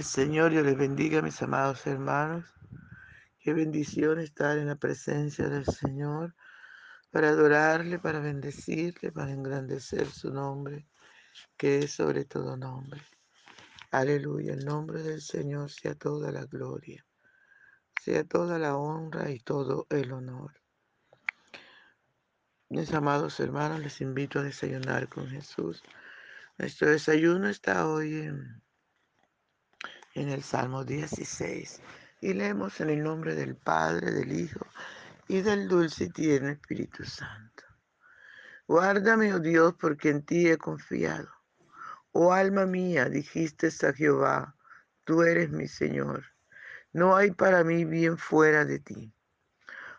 El Señor yo les bendiga, mis amados hermanos. Qué bendición estar en la presencia del Señor para adorarle, para bendecirle, para engrandecer su nombre, que es sobre todo nombre. Aleluya, el nombre del Señor sea toda la gloria, sea toda la honra y todo el honor. Mis amados hermanos, les invito a desayunar con Jesús. Nuestro desayuno está hoy en, en el Salmo 16 y leemos en el nombre del Padre, del Hijo y del dulce y tierno Espíritu Santo. Guárdame, oh Dios, porque en ti he confiado. Oh alma mía, dijiste a Jehová, tú eres mi Señor. No hay para mí bien fuera de ti.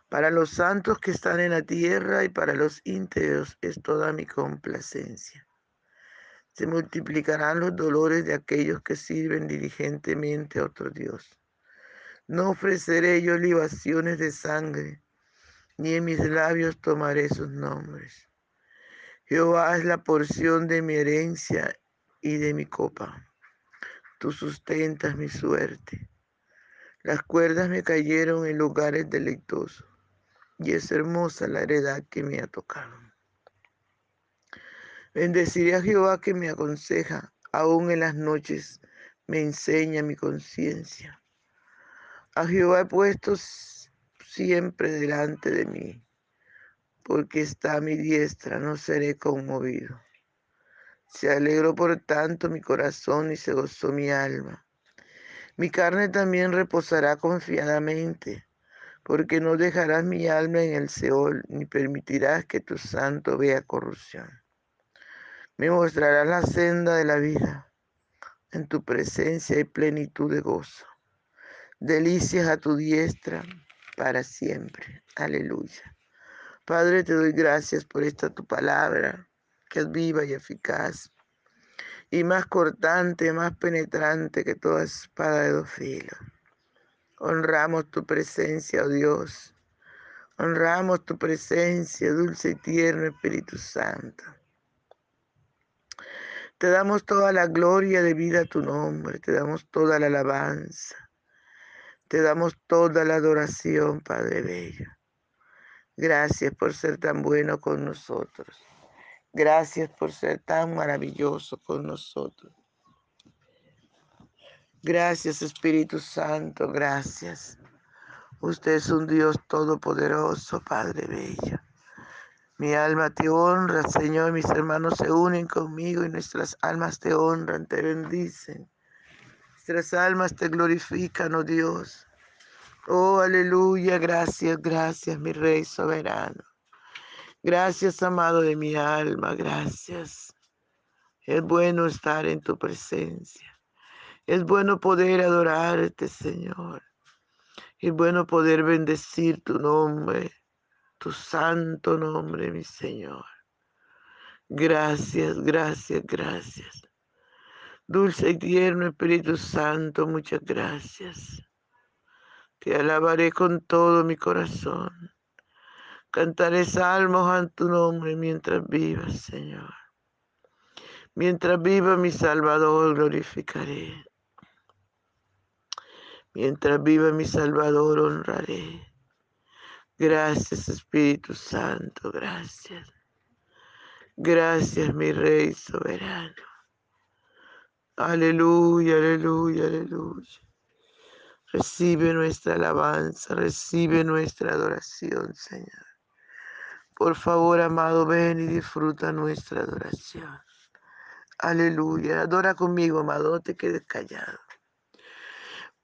Para los santos que están en la tierra y para los íntegros es toda mi complacencia. Se multiplicarán los dolores de aquellos que sirven diligentemente a otro Dios. No ofreceré yo libaciones de sangre, ni en mis labios tomaré sus nombres. Jehová es la porción de mi herencia y de mi copa. Tú sustentas mi suerte. Las cuerdas me cayeron en lugares deleitosos y es hermosa la heredad que me ha tocado. Bendeciré a Jehová que me aconseja, aún en las noches me enseña mi conciencia. A Jehová he puesto siempre delante de mí, porque está a mi diestra, no seré conmovido. Se alegró por tanto mi corazón y se gozó mi alma. Mi carne también reposará confiadamente porque no dejarás mi alma en el Seol, ni permitirás que tu santo vea corrupción. Me mostrarás la senda de la vida. En tu presencia hay plenitud de gozo. Delicias a tu diestra para siempre. Aleluya. Padre, te doy gracias por esta tu palabra, que es viva y eficaz, y más cortante, más penetrante que toda espada de dos filos Honramos tu presencia, oh Dios. Honramos tu presencia, dulce y tierno Espíritu Santo. Te damos toda la gloria de vida a tu nombre, te damos toda la alabanza, te damos toda la adoración, Padre Bello. Gracias por ser tan bueno con nosotros. Gracias por ser tan maravilloso con nosotros. Gracias Espíritu Santo, gracias. Usted es un Dios todopoderoso, Padre Bello. Mi alma te honra, Señor, mis hermanos se unen conmigo y nuestras almas te honran, te bendicen. Nuestras almas te glorifican, oh Dios. Oh, aleluya, gracias, gracias, mi Rey soberano. Gracias, amado de mi alma, gracias. Es bueno estar en tu presencia. Es bueno poder adorarte, Señor. Es bueno poder bendecir tu nombre, tu santo nombre, mi Señor. Gracias, gracias, gracias. Dulce y tierno Espíritu Santo, muchas gracias. Te alabaré con todo mi corazón. Cantaré salmos a tu nombre mientras vivas, Señor. Mientras viva mi Salvador, glorificaré. Mientras viva mi Salvador, honraré. Gracias Espíritu Santo, gracias. Gracias mi Rey soberano. Aleluya, aleluya, aleluya. Recibe nuestra alabanza, recibe nuestra adoración, Señor. Por favor, amado, ven y disfruta nuestra adoración. Aleluya. Adora conmigo, amado, no te quedes callado.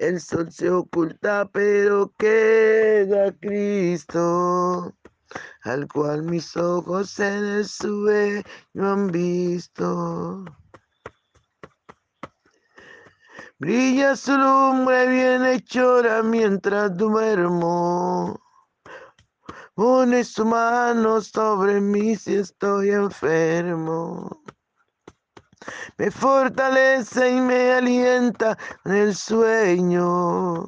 el sol se oculta, pero queda Cristo, al cual mis ojos en el sueño han visto. Brilla su lumbre bien hechora mientras duermo Pone su mano sobre mí si estoy enfermo. Me fortalece y me alienta en el sueño.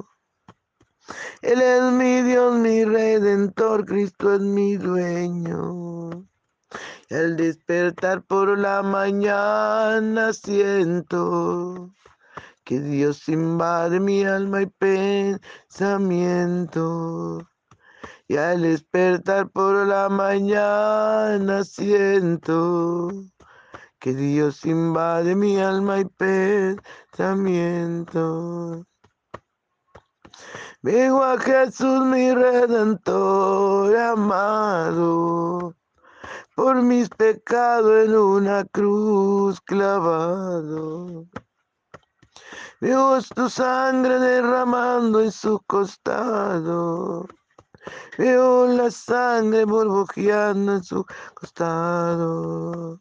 Él es mi Dios, mi redentor, Cristo es mi dueño. Al despertar por la mañana siento que Dios invade mi alma y pensamiento. Y al despertar por la mañana siento que Dios invade mi alma y pensamiento. Vengo a Jesús mi redentor amado, por mis pecados en una cruz clavado. Veo tu sangre derramando en su costado Veo la sangre burbujeando en su costado.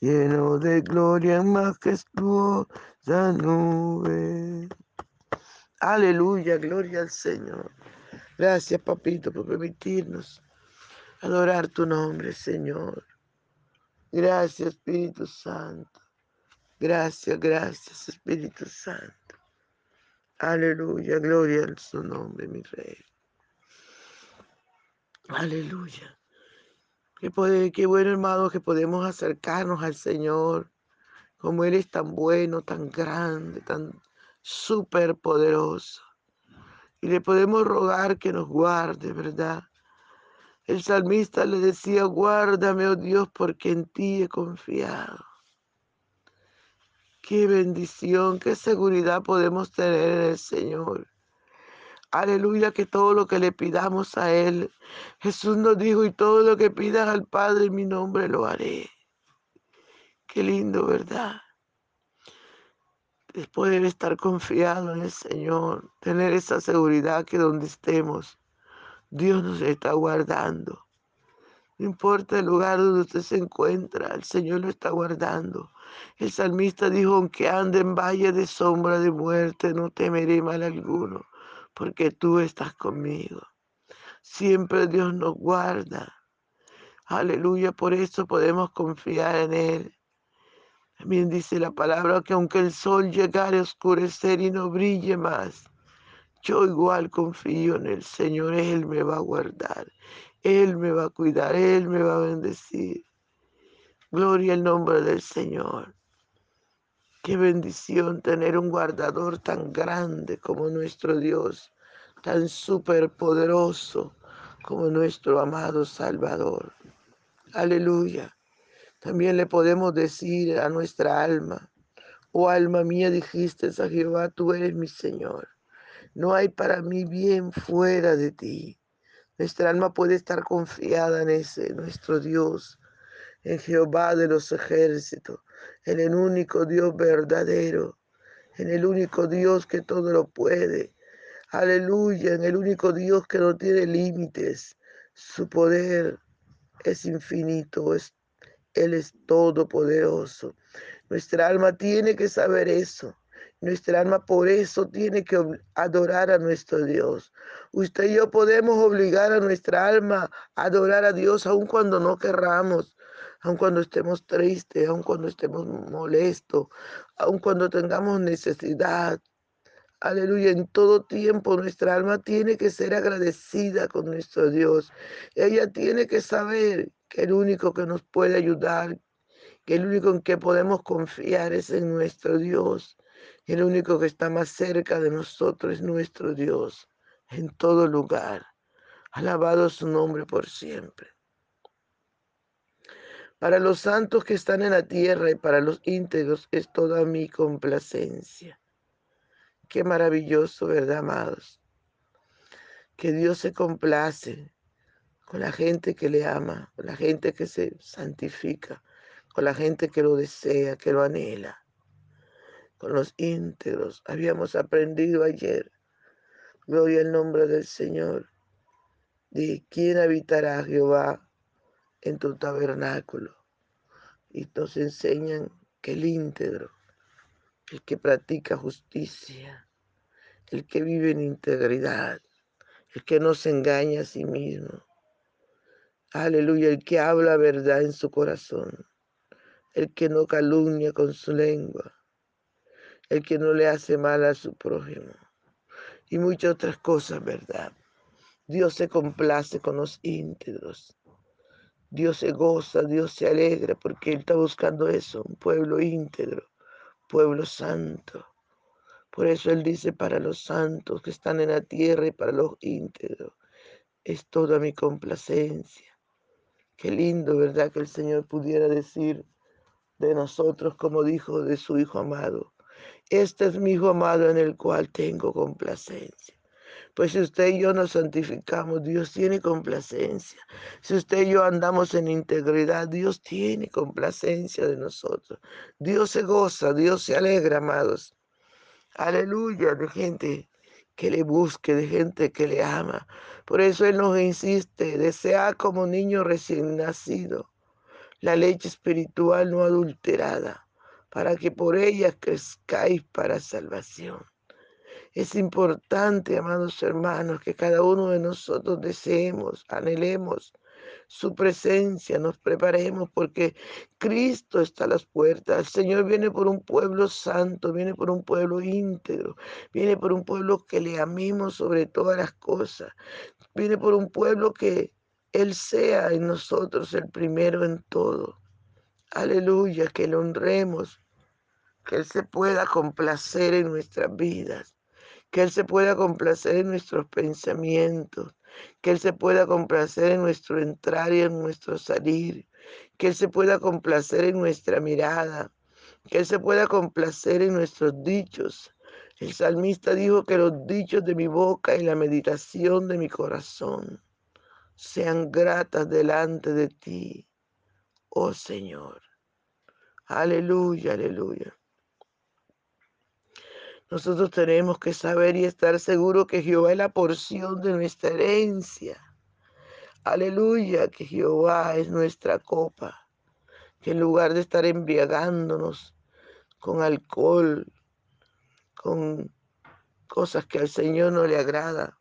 lleno de gloria en majestuosa nube. Aleluya, gloria al Señor. Gracias, papito, por permitirnos adorar tu nombre, Señor. Gracias, Espíritu Santo. Gracias, gracias, Espíritu Santo. Aleluya, gloria al su nombre, mi Rey. Aleluya. Qué, qué bueno, hermano, que podemos acercarnos al Señor, como Él es tan bueno, tan grande, tan súper poderoso. Y le podemos rogar que nos guarde, ¿verdad? El salmista le decía, guárdame, oh Dios, porque en ti he confiado. Qué bendición, qué seguridad podemos tener en el Señor. Aleluya, que todo lo que le pidamos a Él, Jesús nos dijo, y todo lo que pidas al Padre en mi nombre lo haré. Qué lindo, ¿verdad? Es poder estar confiado en el Señor, tener esa seguridad que donde estemos, Dios nos está guardando. No importa el lugar donde usted se encuentra, el Señor lo está guardando. El salmista dijo, aunque ande en valle de sombra de muerte, no temeré mal alguno porque tú estás conmigo. Siempre Dios nos guarda. Aleluya, por eso podemos confiar en Él. También dice la palabra que aunque el sol llegare a oscurecer y no brille más, yo igual confío en el Señor. Él me va a guardar, Él me va a cuidar, Él me va a bendecir. Gloria al nombre del Señor. Qué bendición tener un guardador tan grande como nuestro Dios, tan superpoderoso como nuestro amado Salvador. Aleluya. También le podemos decir a nuestra alma, oh alma mía, dijiste a Jehová, tú eres mi Señor. No hay para mí bien fuera de ti. Nuestra alma puede estar confiada en ese, nuestro Dios, en Jehová de los ejércitos, en el único Dios verdadero, en el único Dios que todo lo puede. Aleluya, en el único Dios que no tiene límites. Su poder es infinito, es, Él es todopoderoso. Nuestra alma tiene que saber eso. Nuestra alma por eso tiene que adorar a nuestro Dios. Usted y yo podemos obligar a nuestra alma a adorar a Dios aun cuando no querramos, aun cuando estemos tristes, aun cuando estemos molestos, aun cuando tengamos necesidad. Aleluya, en todo tiempo nuestra alma tiene que ser agradecida con nuestro Dios. Ella tiene que saber que el único que nos puede ayudar, que el único en que podemos confiar es en nuestro Dios. El único que está más cerca de nosotros es nuestro Dios en todo lugar. Alabado su nombre por siempre. Para los santos que están en la tierra y para los íntegros es toda mi complacencia. Qué maravilloso, ¿verdad, amados? Que Dios se complace con la gente que le ama, con la gente que se santifica, con la gente que lo desea, que lo anhela, con los íntegros. Habíamos aprendido ayer, gloria al nombre del Señor, de quién habitará Jehová en tu tabernáculo. Y nos enseñan que el íntegro el que practica justicia, el que vive en integridad, el que no se engaña a sí mismo. Aleluya, el que habla verdad en su corazón, el que no calumnia con su lengua, el que no le hace mal a su prójimo y muchas otras cosas, ¿verdad? Dios se complace con los íntegros. Dios se goza, Dios se alegra porque Él está buscando eso, un pueblo íntegro, pueblo santo. Por eso Él dice para los santos que están en la tierra y para los íntegros. Es toda mi complacencia. Qué lindo, ¿verdad? Que el Señor pudiera decir de nosotros como dijo de su Hijo amado. Este es mi Hijo amado en el cual tengo complacencia. Pues si usted y yo nos santificamos, Dios tiene complacencia. Si usted y yo andamos en integridad, Dios tiene complacencia de nosotros. Dios se goza, Dios se alegra, amados. Aleluya, de gente que le busque, de gente que le ama. Por eso Él nos insiste, desea como niño recién nacido la leche espiritual no adulterada, para que por ella crezcáis para salvación. Es importante, amados hermanos, que cada uno de nosotros deseemos, anhelemos su presencia, nos preparemos porque Cristo está a las puertas. El Señor viene por un pueblo santo, viene por un pueblo íntegro, viene por un pueblo que le amemos sobre todas las cosas, viene por un pueblo que Él sea en nosotros el primero en todo. Aleluya, que le honremos, que Él se pueda complacer en nuestras vidas que Él se pueda complacer en nuestros pensamientos, que Él se pueda complacer en nuestro entrar y en nuestro salir, que Él se pueda complacer en nuestra mirada, que Él se pueda complacer en nuestros dichos. El salmista dijo que los dichos de mi boca y la meditación de mi corazón sean gratas delante de ti, oh Señor. Aleluya, aleluya. Nosotros tenemos que saber y estar seguros que Jehová es la porción de nuestra herencia. Aleluya, que Jehová es nuestra copa. Que en lugar de estar embriagándonos con alcohol, con cosas que al Señor no le agrada,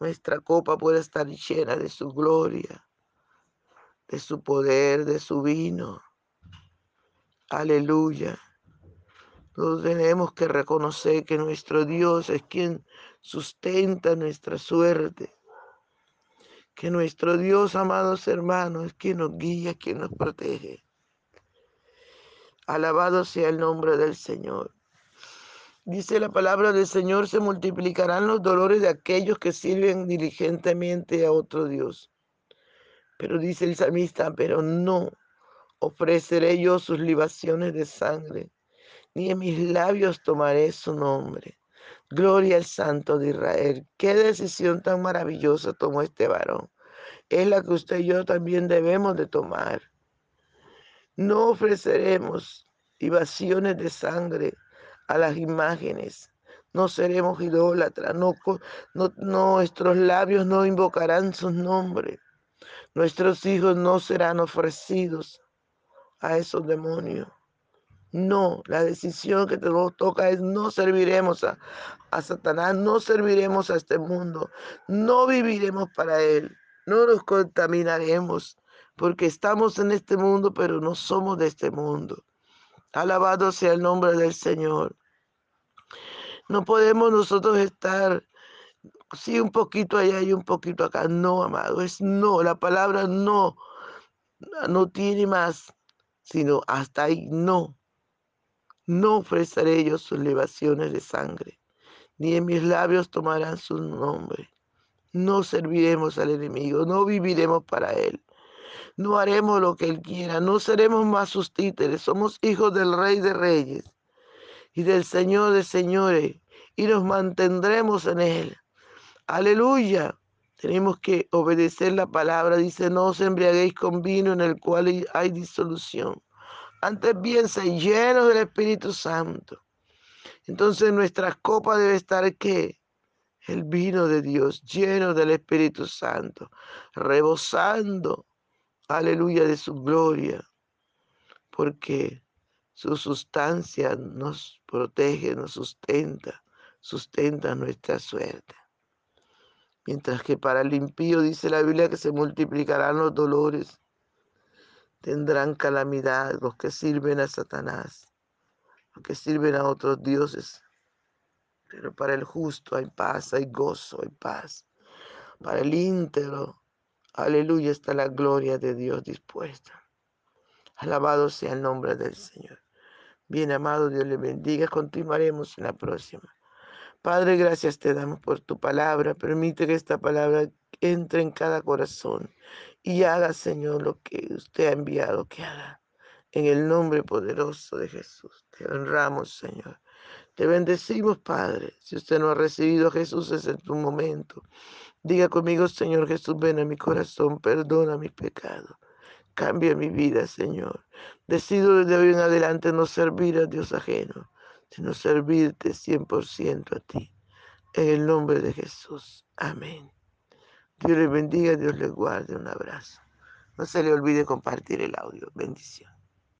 nuestra copa puede estar llena de su gloria, de su poder, de su vino. Aleluya. Nosotros tenemos que reconocer que nuestro Dios es quien sustenta nuestra suerte. Que nuestro Dios, amados hermanos, es quien nos guía, quien nos protege. Alabado sea el nombre del Señor. Dice la palabra del Señor, se multiplicarán los dolores de aquellos que sirven diligentemente a otro Dios. Pero dice el salmista, pero no ofreceré yo sus libaciones de sangre ni en mis labios tomaré su nombre. Gloria al Santo de Israel. Qué decisión tan maravillosa tomó este varón. Es la que usted y yo también debemos de tomar. No ofreceremos libaciones de sangre a las imágenes. No seremos idólatras. No, no, nuestros labios no invocarán sus nombres. Nuestros hijos no serán ofrecidos a esos demonios. No, la decisión que te toca es no serviremos a, a, Satanás, no serviremos a este mundo, no viviremos para él, no nos contaminaremos, porque estamos en este mundo, pero no somos de este mundo. Alabado sea el nombre del Señor. No podemos nosotros estar, sí, un poquito allá y un poquito acá. No, amado, es no. La palabra no no tiene más, sino hasta ahí no. No ofreceré yo sus libaciones de sangre, ni en mis labios tomarán su nombre. No serviremos al enemigo, no viviremos para él. No haremos lo que él quiera, no seremos más sus títeres, somos hijos del Rey de Reyes y del Señor de Señores, y nos mantendremos en él. Aleluya. Tenemos que obedecer la palabra. Dice, no os embriaguéis con vino en el cual hay disolución antes bien, se llenos del Espíritu Santo. Entonces nuestra copa debe estar ¿qué? El vino de Dios, lleno del Espíritu Santo, rebosando, aleluya, de su gloria, porque su sustancia nos protege, nos sustenta, sustenta nuestra suerte. Mientras que para el impío dice la Biblia que se multiplicarán los dolores tendrán calamidad los que sirven a Satanás, los que sirven a otros dioses. Pero para el justo hay paz, hay gozo, hay paz. Para el íntegro, aleluya, está la gloria de Dios dispuesta. Alabado sea el nombre del Señor. Bien amado, Dios le bendiga. Continuaremos en la próxima. Padre, gracias te damos por tu palabra. Permite que esta palabra entre en cada corazón y haga, Señor, lo que usted ha enviado que haga. En el nombre poderoso de Jesús. Te honramos, Señor. Te bendecimos, Padre. Si usted no ha recibido a Jesús, es en tu momento. Diga conmigo, Señor Jesús, ven a mi corazón, perdona mis pecados. Cambia mi vida, Señor. Decido desde hoy en adelante no servir a Dios ajeno, sino servirte 100% a ti. En el nombre de Jesús. Amén. Dios les bendiga, Dios les guarde. Un abrazo. No se le olvide compartir el audio. Bendición.